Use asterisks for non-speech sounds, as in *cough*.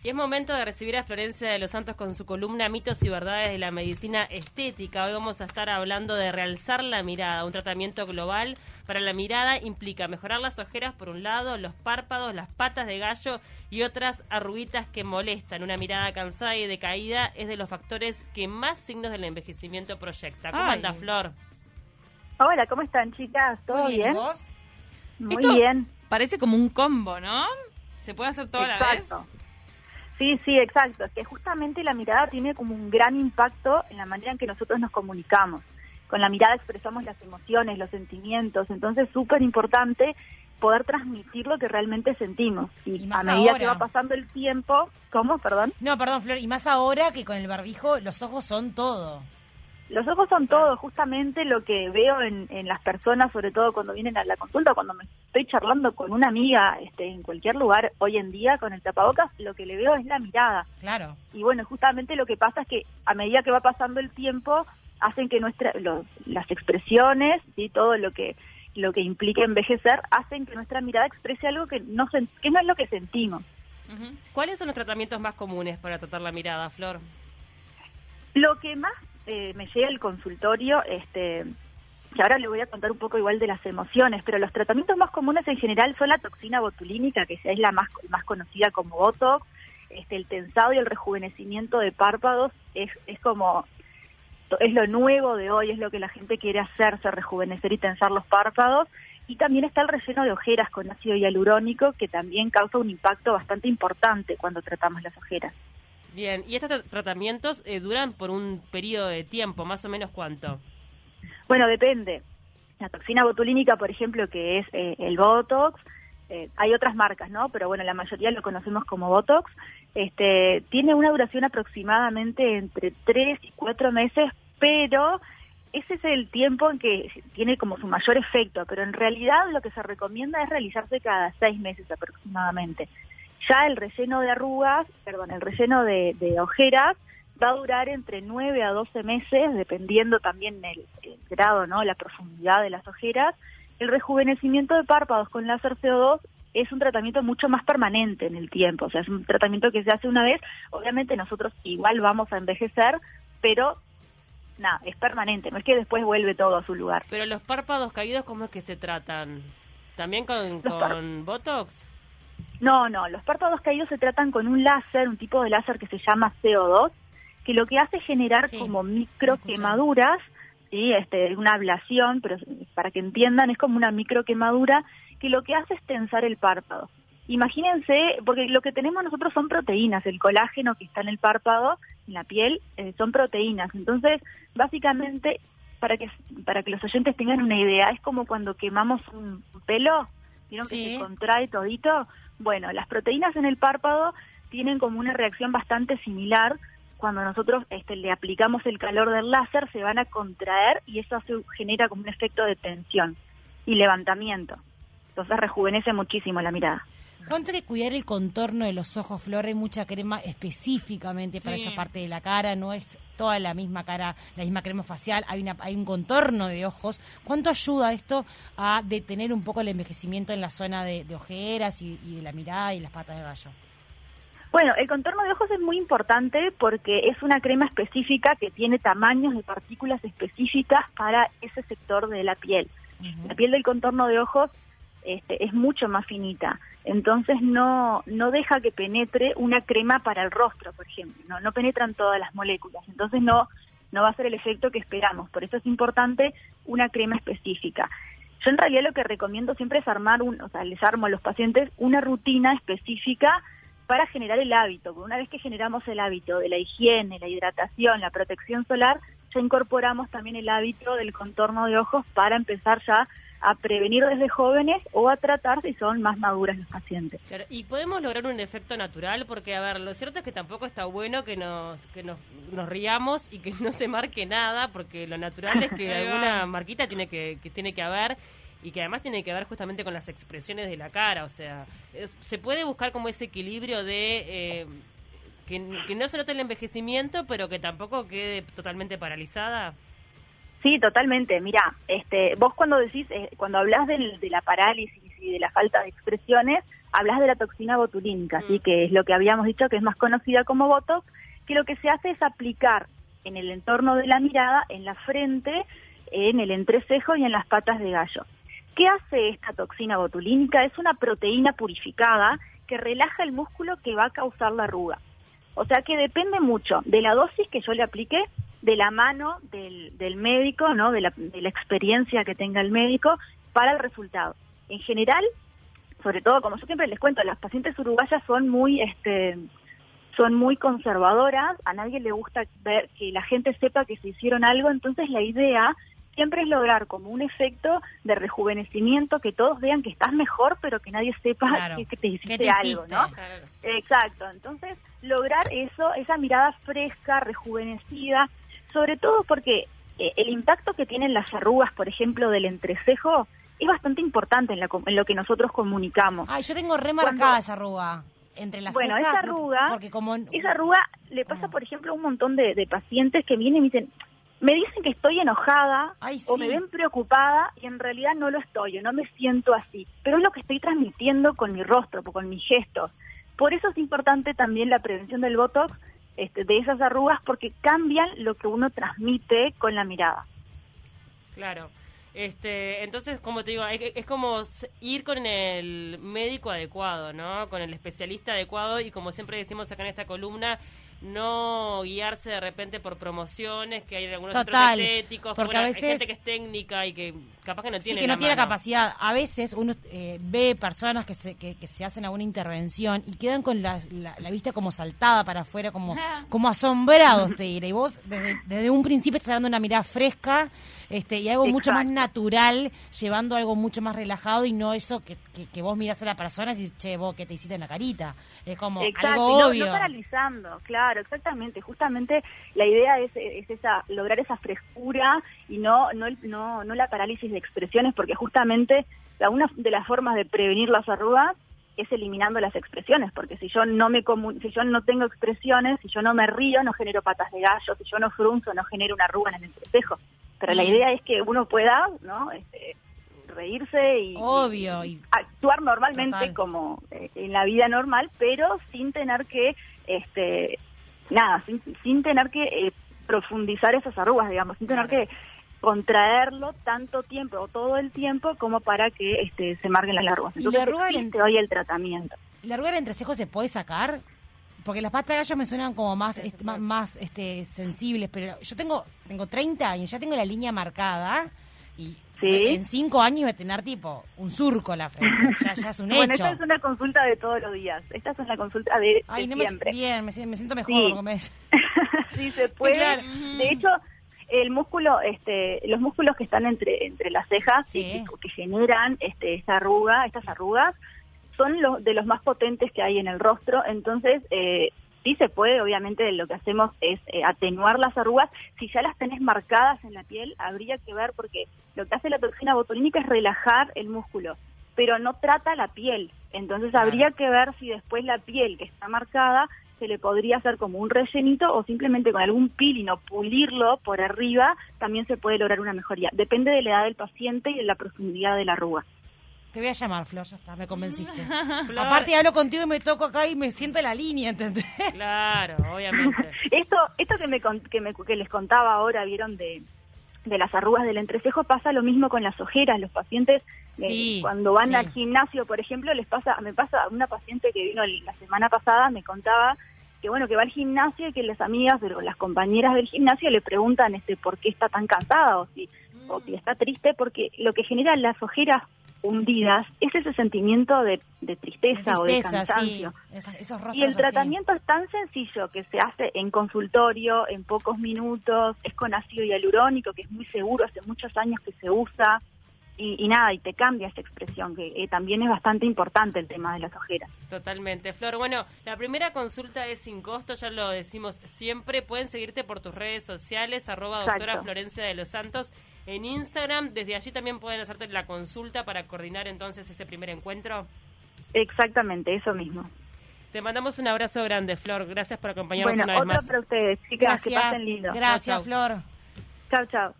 Y es momento de recibir a Florencia de los Santos con su columna Mitos y Verdades de la Medicina Estética. Hoy vamos a estar hablando de realzar la mirada. Un tratamiento global para la mirada implica mejorar las ojeras por un lado, los párpados, las patas de gallo y otras arruguitas que molestan. Una mirada cansada y decaída es de los factores que más signos del envejecimiento proyecta. ¿Cómo Ay. anda, Flor? Hola, ¿cómo están chicas? ¿Todo Muy bien? ¿y vos? Muy Esto bien. Parece como un combo, ¿no? Se puede hacer todo a la vez. Sí, sí, exacto. Es que justamente la mirada tiene como un gran impacto en la manera en que nosotros nos comunicamos. Con la mirada expresamos las emociones, los sentimientos. Entonces, es súper importante poder transmitir lo que realmente sentimos. Y, a medida ahora. que va pasando el tiempo, ¿cómo? Perdón. No, perdón, Flor, y más ahora que con el barbijo los ojos son todo. Los ojos son todo, justamente lo que veo en, en las personas, sobre todo cuando vienen a la consulta, cuando me estoy charlando con una amiga este, en cualquier lugar hoy en día con el tapabocas, lo que le veo es la mirada. Claro. Y bueno, justamente lo que pasa es que a medida que va pasando el tiempo, hacen que nuestra, los- las expresiones y todo lo que lo que implica envejecer, hacen que nuestra mirada exprese algo que no, que no es lo que sentimos. ¿Cuáles son los tratamientos más comunes para tratar la mirada, Flor? Lo que más eh, me llega al consultorio, este, que ahora le voy a contar un poco igual de las emociones, pero los tratamientos más comunes en general son la toxina botulínica, que es la más, más conocida como Botox, este, el tensado y el rejuvenecimiento de párpados es, es como es lo nuevo de hoy, es lo que la gente quiere hacerse, rejuvenecer y tensar los párpados. Y también está el relleno de ojeras con ácido hialurónico, que también causa un impacto bastante importante cuando tratamos las ojeras. Bien, ¿y estos tra- tratamientos eh, duran por un periodo de tiempo, más o menos cuánto? Bueno, depende. La toxina botulínica, por ejemplo, que es eh, el Botox, eh, hay otras marcas, ¿no? Pero bueno, la mayoría lo conocemos como Botox. Este, tiene una duración aproximadamente entre 3 y 4 meses, pero ese es el tiempo en que tiene como su mayor efecto, pero en realidad lo que se recomienda es realizarse cada 6 meses aproximadamente. Ya el relleno de arrugas, perdón, el relleno de, de ojeras va a durar entre 9 a 12 meses, dependiendo también el, el grado, ¿no? La profundidad de las ojeras. El rejuvenecimiento de párpados con láser CO2 es un tratamiento mucho más permanente en el tiempo, o sea, es un tratamiento que se hace una vez. Obviamente nosotros igual vamos a envejecer, pero nada, es permanente, no es que después vuelve todo a su lugar. Pero los párpados caídos, ¿cómo es que se tratan? ¿También con Botox? No, no, los párpados caídos se tratan con un láser, un tipo de láser que se llama CO2, que lo que hace es generar Sí, como micro quemaduras, ¿sí? este, una ablación, pero para que entiendan es como una micro quemadura que lo que hace es tensar el párpado. Imagínense, porque lo que tenemos nosotros son proteínas, el colágeno que está en el párpado, en la piel, eh, son proteínas. Entonces, básicamente, para que para que los oyentes tengan una idea, es como cuando quemamos un pelo, ¿vieron Sí. que se contrae todito? Bueno, las proteínas en el párpado tienen como una reacción bastante similar. Cuando nosotros este, le aplicamos el calor del láser, se van a contraer y eso genera como un efecto de tensión y levantamiento. Entonces rejuvenece muchísimo la mirada. ¿Cuánto hay que cuidar el contorno de los ojos, Flor? Hay mucha crema específicamente para Sí. esa parte de la cara, no es toda la misma cara, la misma crema facial, hay, una, hay un contorno de ojos. ¿Cuánto ayuda esto a detener un poco el envejecimiento en la zona de, de ojeras y, y de la mirada y las patas de gallo? Bueno, el contorno de ojos es muy importante porque es una crema específica que tiene tamaños de partículas específicas para ese sector de la piel. La piel del contorno de ojos este, es mucho más finita, entonces no, no deja que penetre una crema para el rostro, por ejemplo, no, no penetran todas las moléculas, entonces no, no va a ser el efecto que esperamos, por eso es importante una crema específica. Yo en realidad lo que recomiendo siempre es armar, un, o sea, les armo a los pacientes una rutina específica para generar el hábito, porque una vez que generamos el hábito de la higiene, la hidratación, la protección solar, ya incorporamos también el hábito del contorno de ojos para empezar ya a prevenir desde jóvenes o a tratar si son más maduras los pacientes. Claro, y podemos lograr un efecto natural porque, a ver, lo cierto es que tampoco está bueno que nos que nos, nos riamos y que *laughs* no se marque nada porque lo natural es que *laughs* alguna marquita tiene que, que tiene que haber y que además tiene que ver justamente con las expresiones de la cara, o sea, es- se puede buscar como ese equilibrio de eh, que, que no se note el envejecimiento pero que tampoco quede totalmente paralizada. Sí, totalmente. Mira, este, vos cuando decís, eh, cuando hablas del- de la parálisis y de la falta de expresiones, hablas de la toxina botulínica, así Mm. que es lo que habíamos dicho que es más conocida como Botox, que lo que se hace es aplicar en el entorno de la mirada, en la frente, en el entrecejo y en las patas de gallo. ¿Qué hace esta toxina botulínica? Es una proteína purificada que relaja el músculo que va a causar la arruga. O sea que depende mucho de la dosis que yo le aplique, de la mano del, del médico, ¿no? De la, de la experiencia que tenga el médico para el resultado. En general, sobre todo, como yo siempre les cuento, las pacientes uruguayas son muy, este, son muy conservadoras, a nadie le gusta ver que la gente sepa que se hicieron algo, entonces la idea siempre es lograr como un efecto de rejuvenecimiento, que todos vean que estás mejor, pero que nadie sepa Claro. que, que te hiciste ¿Qué te algo, hiciste? ¿no? Claro. Exacto, entonces lograr eso, esa mirada fresca, rejuvenecida, sobre todo porque eh, el impacto que tienen las arrugas, por ejemplo, del entrecejo, es bastante importante en, la en lo que nosotros comunicamos. Ay, yo tengo remarcada Cuando- esa arruga entre las Bueno, cejas. esa no- arruga- porque como Esa arruga le pasa, ¿Cómo? por ejemplo, a un montón de, de pacientes que vienen y me dicen, me dicen que estoy enojada Ay, o me ven preocupada y en realidad no lo estoy, yo no me siento así, pero es lo que estoy transmitiendo con mi rostro, con mis gestos. Por eso es importante también la prevención del Botox este, de esas arrugas porque cambian lo que uno transmite con la mirada. Claro. Este, entonces, como te digo, hay- es como ir con el médico adecuado, ¿no? Con el especialista adecuado y como siempre decimos acá en esta columna, no guiarse de repente por promociones que hay en algunos Total, centros estéticos. que, porque bueno, a Hay veces- gente que es técnica y que capaz que no Sí, tiene que no la tiene mano. capacidad. A veces uno eh, ve personas que se, que, que se hacen alguna intervención y quedan con la, la- la vista como saltada para afuera, como, como asombrados, te diré. Y vos desde, desde un principio estás dando una mirada fresca este, y algo mucho más natural, llevando algo mucho más relajado y no eso que, que, que vos mirás a la persona y dices, che, vos, que te hiciste en la carita? Es como Exacto, algo y no, obvio. no paralizando, claro, exactamente. Justamente la idea es, es esa lograr esa frescura y no, no, no, no la parálisis de expresiones, porque justamente la, una de las formas de prevenir las arrugas es eliminando las expresiones, porque si yo no me comu- si yo no tengo expresiones, si yo no me río, no genero patas de gallo, si yo no frunzo, no genero una arruga en el entrecejo. Pero la idea es que uno pueda, ¿no? Este, reírse y, Obvio, y- actuar normalmente Total. como eh, en la vida normal, pero sin tener que, este, nada, sin, sin tener que eh, profundizar esas arrugas, digamos, sin tener que contraerlo tanto tiempo o todo el tiempo como para que este, se marquen las arrugas. ¿Y la Entonces arruga del- existe hoy el tratamiento. ¿La arruga del entrecejo se puede sacar? Porque las patas de gallo me suenan como más, Sí, este, más, más, este, sensibles, pero yo tengo tengo 30 años, ya tengo la línea marcada y Sí. en 5 años voy a tener tipo un surco la frente. *laughs* Ya, ya es un Bueno, hecho. esta es una consulta de todos los días. Esta es una consulta de, de Ay, no me, siempre. bien, me, si- me siento mejor. Sí. me- *laughs* sí se *laughs* puede. Claro. De hecho, el músculo, este, los músculos que están entre entre las cejas Sí. y que, que generan este, esta arruga, estas arrugas, son los de los más potentes que hay en el rostro. Entonces, eh, sí se puede. Obviamente, lo que hacemos es eh, atenuar las arrugas. Si ya las tenés marcadas en la piel, habría que ver porque lo que hace la toxina botulínica es relajar el músculo, pero no trata la piel. Entonces, habría que ver si después la piel que está marcada se le podría hacer como un rellenito o simplemente con algún peeling o pulirlo por arriba también se puede lograr una mejoría. Depende de la edad del paciente y de la profundidad de la arruga. Te voy a llamar, Flor, ya está, me convenciste. *laughs* Flor. Aparte hablo contigo y me toco acá y me siento en la línea, ¿entendés? Claro, obviamente. *laughs* Esto, esto que, me, con- que, me- que les contaba ahora, vieron de, de las arrugas del entrecejo, pasa lo mismo con las ojeras. Los pacientes, eh, Sí, cuando van sí. al gimnasio, por ejemplo, les pasa, me pasa, una paciente que vino la semana pasada me contaba que bueno, que va al gimnasio y que las amigas o las compañeras del gimnasio le preguntan este por qué está tan cansada o si, o si está triste, porque lo que genera las ojeras hundidas es ese sentimiento de, de tristeza, o de sí. cansancio. Esos Y el así. tratamiento es tan sencillo que se hace en consultorio, en pocos minutos, es con ácido hialurónico, que es muy seguro, hace muchos años que se usa, y, y nada, y te cambia esa expresión, que eh, también es bastante importante el tema de las ojeras. Totalmente. Flor, bueno, la primera consulta es sin costo, ya lo decimos siempre. Pueden seguirte por tus redes sociales, arroba doctora Exacto. Florencia de los Santos en Instagram. Desde allí también pueden hacerte la consulta para coordinar entonces ese primer encuentro. Exactamente, eso mismo. Te mandamos un abrazo grande, Flor. Gracias por acompañarnos Bueno, una vez otro más. para ustedes, chicas, que Gracias, pasen lindo. gracias, Chau, chau. Flor. Chao, chao.